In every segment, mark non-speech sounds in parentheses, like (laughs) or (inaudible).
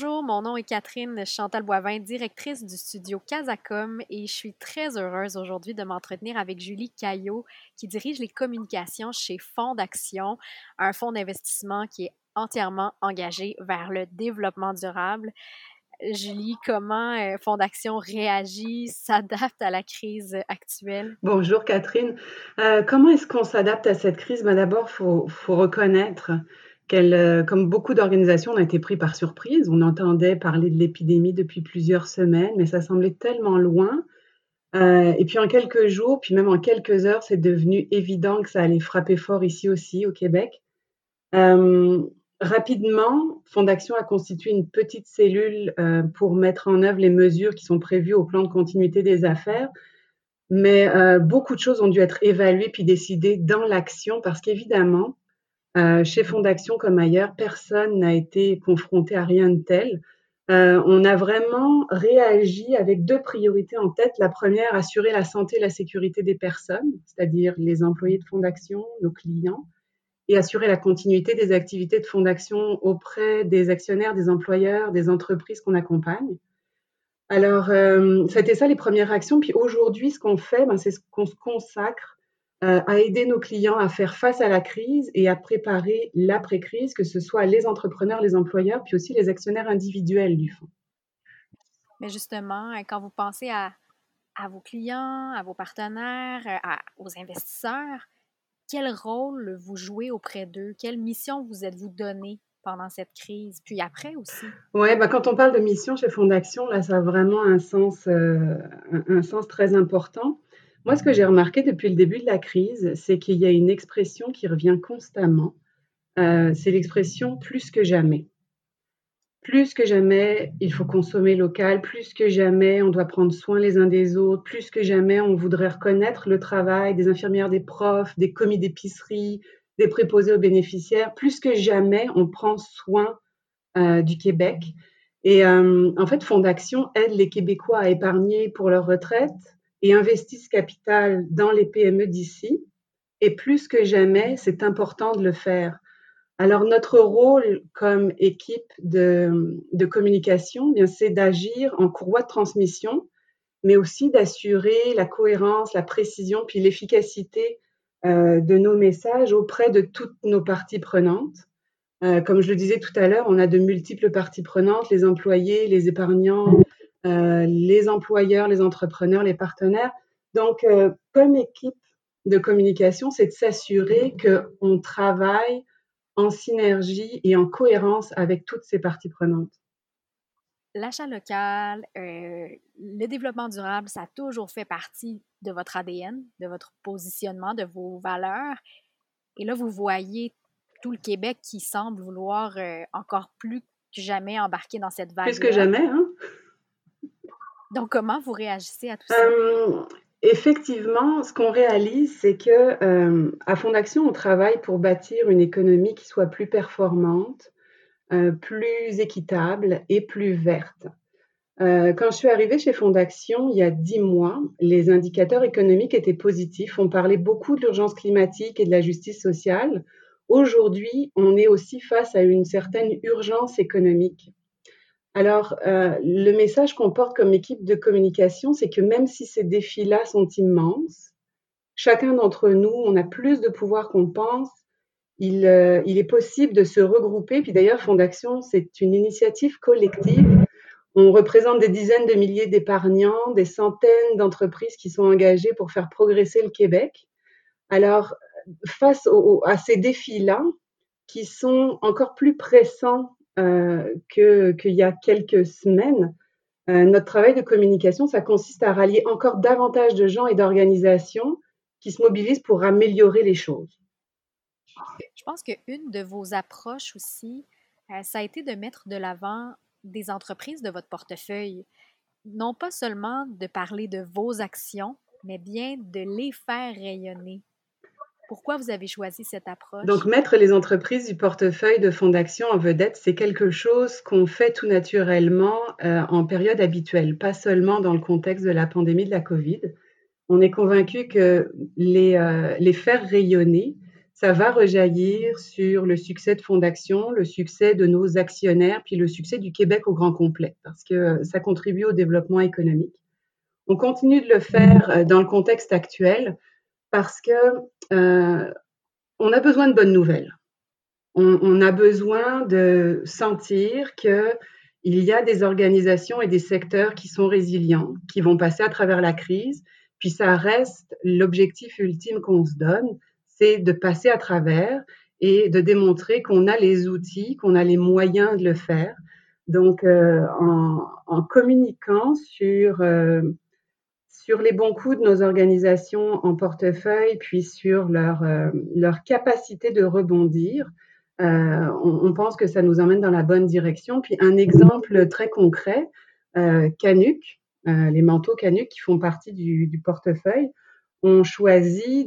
Bonjour, mon nom est Catherine Chantal Boivin, directrice du studio Casacom et je suis très heureuse aujourd'hui de m'entretenir avec Julie Caillot qui dirige les communications chez Fonds d'Action, un fonds d'investissement qui est entièrement engagé vers le développement durable. Julie, comment euh, Fonds d'Action réagit, (laughs) s'adapte à la crise actuelle? Bonjour Catherine. Euh, comment est-ce qu'on s'adapte à cette crise? Ben, D'abord, il faut, faut, reconnaître qu'elle, euh, comme beaucoup d'organisations, on a été pris par surprise. On entendait parler de l'épidémie depuis plusieurs semaines, mais ça semblait tellement loin. Euh, et puis en quelques jours, puis même en quelques heures, c'est devenu évident que ça allait frapper fort ici aussi au Québec. Euh, rapidement, Fondation a constitué une petite cellule euh, pour mettre en œuvre les mesures qui sont prévues au plan de continuité des affaires. Mais beaucoup de choses ont dû être évaluées puis décidées dans l'action parce qu'évidemment, euh, chez Fondation comme ailleurs, personne n'a été confronté à rien de tel. Euh, on a vraiment réagi avec deux priorités en tête. La première, assurer la santé et la sécurité des personnes, c'est-à-dire les employés de Fondation, nos clients, et assurer la continuité des activités de Fondation auprès des actionnaires, des employeurs, des entreprises qu'on accompagne. Alors, euh, c'était ça les premières actions. Puis aujourd'hui, ce qu'on fait, ben, c'est ce qu'on se consacre à aider nos clients à faire face à la crise et à préparer l'après-crise, que ce soit les entrepreneurs, les employeurs, puis aussi les actionnaires individuels du fonds. Mais justement, euh, quand vous pensez à, à vos clients, à vos partenaires, euh, à, aux investisseurs, quel rôle vous jouez auprès d'eux? Quelle mission vous êtes-vous donné pendant cette crise, puis après aussi? Oui, bah quand on parle de mission chez Fonds d'Action, là, ça a vraiment un sens, euh, un, un, sens très important. Moi, ce que j'ai remarqué depuis le début de la crise, c'est qu'il y a une expression qui revient constamment. Euh, c'est l'expression plus que jamais. Plus que jamais, il faut consommer local. Plus que jamais, on doit prendre soin les uns des autres. Plus que jamais, on voudrait reconnaître le travail des infirmières, des profs, des commis d'épicerie, des préposés aux bénéficiaires. Plus que jamais, on prend soin euh, du Québec. Et euh, en fait, Fonds d'Action aide les Québécois à épargner pour leur retraite, et investissent capital dans les PME d'ici. Et plus que jamais, c'est important de le faire. Alors notre rôle comme équipe de, de communication, bien c'est d'agir en courroie de transmission, mais aussi d'assurer la cohérence, la précision, puis l'efficacité euh, de nos messages auprès de toutes nos parties prenantes. Euh, comme je le disais tout à l'heure, on a de multiples parties prenantes, les employés, les épargnants, les employeurs, les entrepreneurs, les partenaires. Donc, euh, comme équipe de communication, c'est de s'assurer qu'on travaille en synergie et en cohérence avec toutes ces parties prenantes. L'achat local, euh, le développement durable, ça a toujours fait partie de votre ADN, de votre positionnement, de vos valeurs. Et là, vous voyez tout le Québec qui semble vouloir euh, encore plus que jamais embarquer dans cette vague. Plus que jamais, hein? Donc, comment vous réagissez à tout ça? Euh, effectivement, ce qu'on réalise, c'est que euh, à Fondation, on travaille pour bâtir une économie qui soit plus performante, euh, plus équitable et plus verte. Euh, quand je suis arrivée chez Fondation il y a dix mois, les indicateurs économiques étaient positifs. On parlait beaucoup de l'urgence climatique et de la justice sociale. Aujourd'hui, on est aussi face à une certaine urgence économique. Alors, euh, le message qu'on porte comme équipe de communication, c'est que même si ces défis-là sont immenses, chacun d'entre nous, on a plus de pouvoir qu'on pense. Il, euh, il, est possible de se regrouper. Puis d'ailleurs, Fondation, c'est une initiative collective. On représente des dizaines de milliers d'épargnants, des centaines d'entreprises qui sont engagées pour faire progresser le Québec. Alors, face au, à ces défis-là, qui sont encore plus pressants euh, qu'il y a quelques semaines. Euh, notre travail de communication, ça consiste à rallier encore davantage de gens et d'organisations qui se mobilisent pour améliorer les choses. Je pense qu'une de vos approches aussi, euh, ça a été de mettre de l'avant des entreprises de votre portefeuille. Non pas seulement de parler de vos actions, mais bien de les faire rayonner. Pourquoi vous avez choisi cette approche? Donc, mettre les entreprises du portefeuille de fonds d'action en vedette, c'est quelque chose qu'on fait tout naturellement euh, en période habituelle, pas seulement dans le contexte de la pandémie de la COVID. On est convaincu que les, euh, les faire rayonner, ça va rejaillir sur le succès de fonds d'action, le succès de nos actionnaires, puis le succès du Québec au grand complet, parce que euh, ça contribue au développement économique. On continue de le faire dans le contexte actuel parce que euh, on a besoin de bonnes nouvelles. On, a besoin de sentir que il y a des organisations et des secteurs qui sont résilients, qui vont passer à travers la crise. Puis ça reste l'objectif ultime qu'on se donne, c'est de passer à travers et de démontrer qu'on a les outils, qu'on a les moyens de le faire. Donc, euh, en, communiquant sur euh, sur les bons coups de nos organisations en portefeuille, puis sur leur, euh, leur capacité de rebondir. Euh, on, pense que ça nous emmène dans la bonne direction. Puis un exemple très concret, euh, Canuc, euh, les manteaux Canuc qui font partie du, du portefeuille, ont choisi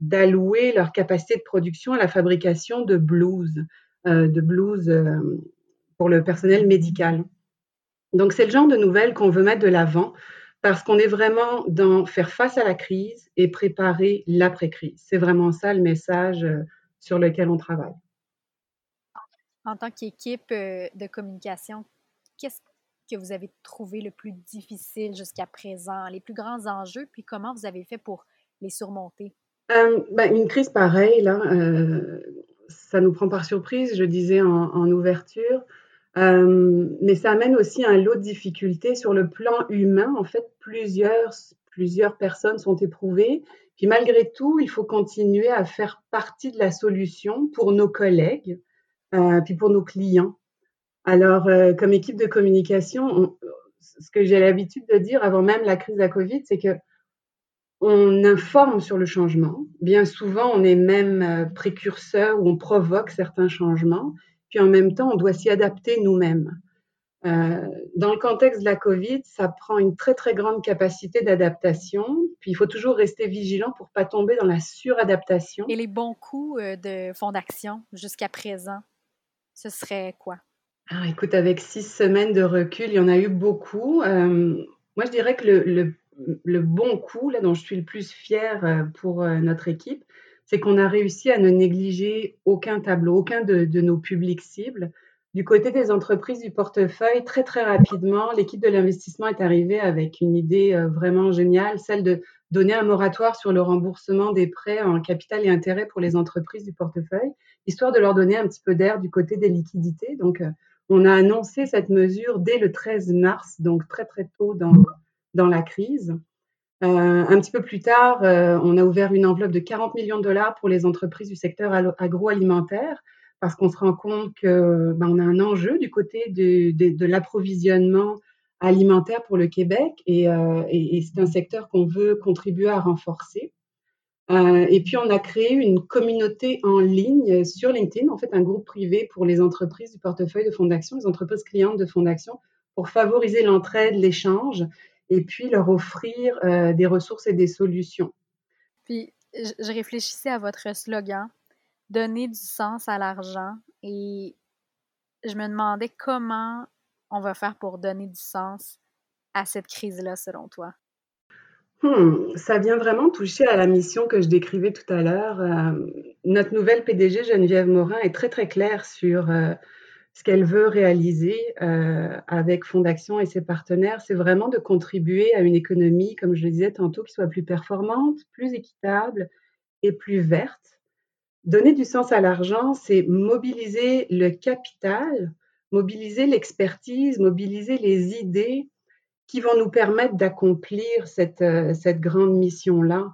d'allouer leur capacité de production à la fabrication de blouses, de blouses pour le personnel médical. Donc c'est le genre de nouvelles qu'on veut mettre de l'avant parce qu'on est vraiment dans faire face à la crise et préparer l'après-crise. C'est vraiment ça le message euh, sur lequel on travaille. En tant qu'équipe euh, de communication, qu'est-ce que vous avez trouvé le plus difficile jusqu'à présent, les plus grands enjeux, puis comment vous avez fait pour les surmonter? Euh, ben, une crise pareille, là, ça nous prend par surprise, je disais en, en ouverture. Euh, mais ça amène aussi un lot de difficultés sur le plan humain. En fait, plusieurs, plusieurs personnes sont éprouvées. Puis malgré tout, il faut continuer à faire partie de la solution pour nos collègues, euh, puis pour nos clients. Alors, euh, comme équipe de communication, ce que j'ai l'habitude de dire avant même la crise de la Covid, c'est que on informe sur le changement. Bien souvent, on est même précurseur ou on provoque certains changements puis en même temps, on doit s'y adapter nous-mêmes. Euh, dans le contexte de la COVID, ça prend une très très grande capacité d'adaptation. Puis il faut toujours rester vigilant pour pas tomber dans la suradaptation. Et les bons coups euh, de fonds d'action jusqu'à présent, ce serait quoi? Ah, Écoute, avec six semaines de recul, il y en a eu beaucoup. Euh, moi, je dirais que le, le, le, bon coup, là, dont je suis le plus fière pour notre équipe, c'est qu'on a réussi à ne négliger aucun tableau, aucun de, nos publics cibles. Du côté des entreprises du portefeuille, très très rapidement, l'équipe de l'investissement est arrivée avec une idée euh, vraiment géniale, celle de donner un moratoire sur le remboursement des prêts en capital et intérêt pour les entreprises du portefeuille, histoire de leur donner un petit peu d'air du côté des liquidités. Donc, euh, on a annoncé cette mesure dès le 13 mars, donc très très tôt dans la crise. Euh, un petit peu plus tard, euh, on a ouvert une enveloppe de 40 millions de dollars pour les entreprises du secteur agroalimentaire parce qu'on se rend compte que ben, a un enjeu du côté de, l'approvisionnement alimentaire pour le Québec et, euh, et, c'est un secteur qu'on veut contribuer à renforcer. Et puis on a créé une communauté en ligne sur LinkedIn, en fait un groupe privé pour les entreprises du portefeuille de fonds d'action, les entreprises clientes de fonds d'action, pour favoriser l'entraide, l'échange et puis leur offrir euh, des ressources et des solutions. Puis, je réfléchissais à votre slogan, donner du sens à l'argent, et je me demandais comment on va faire pour donner du sens à cette crise-là, selon toi? Hmm, ça vient vraiment toucher à la mission que je décrivais tout à l'heure. Euh, notre nouvelle PDG, Geneviève Morin, est très très claire sur euh, ce qu'elle veut réaliser euh, avec Fondation et ses partenaires, c'est vraiment de contribuer à une économie, comme je le disais tantôt, qui soit plus performante, plus équitable et plus verte. Donner du sens à l'argent, c'est mobiliser le capital, mobiliser l'expertise, mobiliser les idées qui vont nous permettre d'accomplir cette, euh, cette grande mission-là.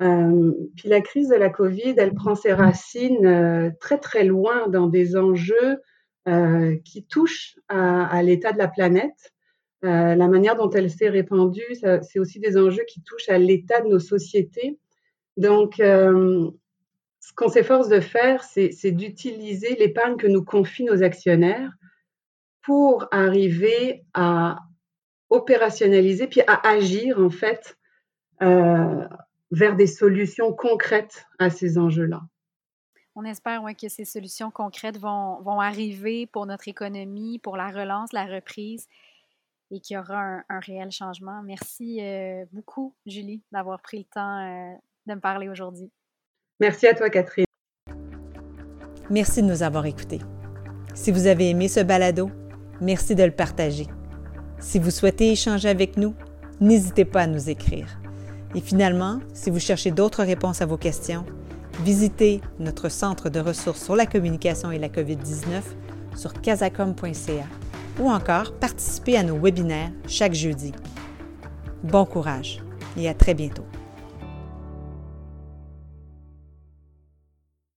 Euh, puis la crise de la COVID, elle prend ses racines euh, très très loin dans des enjeux qui touche à, l'état de la planète. Euh, la manière dont elle s'est répandue, c'est aussi des enjeux qui touchent à l'état de nos sociétés. Donc, euh, ce qu'on s'efforce de faire, c'est d'utiliser l'épargne que nous confient nos actionnaires pour arriver à opérationnaliser puis à agir en fait euh, vers des solutions concrètes à ces enjeux-là. On espère que ces solutions concrètes vont, vont, arriver pour notre économie, pour la relance, la reprise et qu'il y aura un, réel changement. Merci euh, beaucoup, Julie, d'avoir pris le temps euh, de me parler aujourd'hui. Merci à toi, Catherine. Merci de nous avoir écoutés. Si vous avez aimé ce balado, merci de le partager. Si vous souhaitez échanger avec nous, n'hésitez pas à nous écrire. Et finalement, si vous cherchez d'autres réponses à vos questions, visitez notre centre de ressources sur la communication et la COVID-19 sur casacom.ca ou encore participez à nos webinaires chaque jeudi. Bon courage et à très bientôt.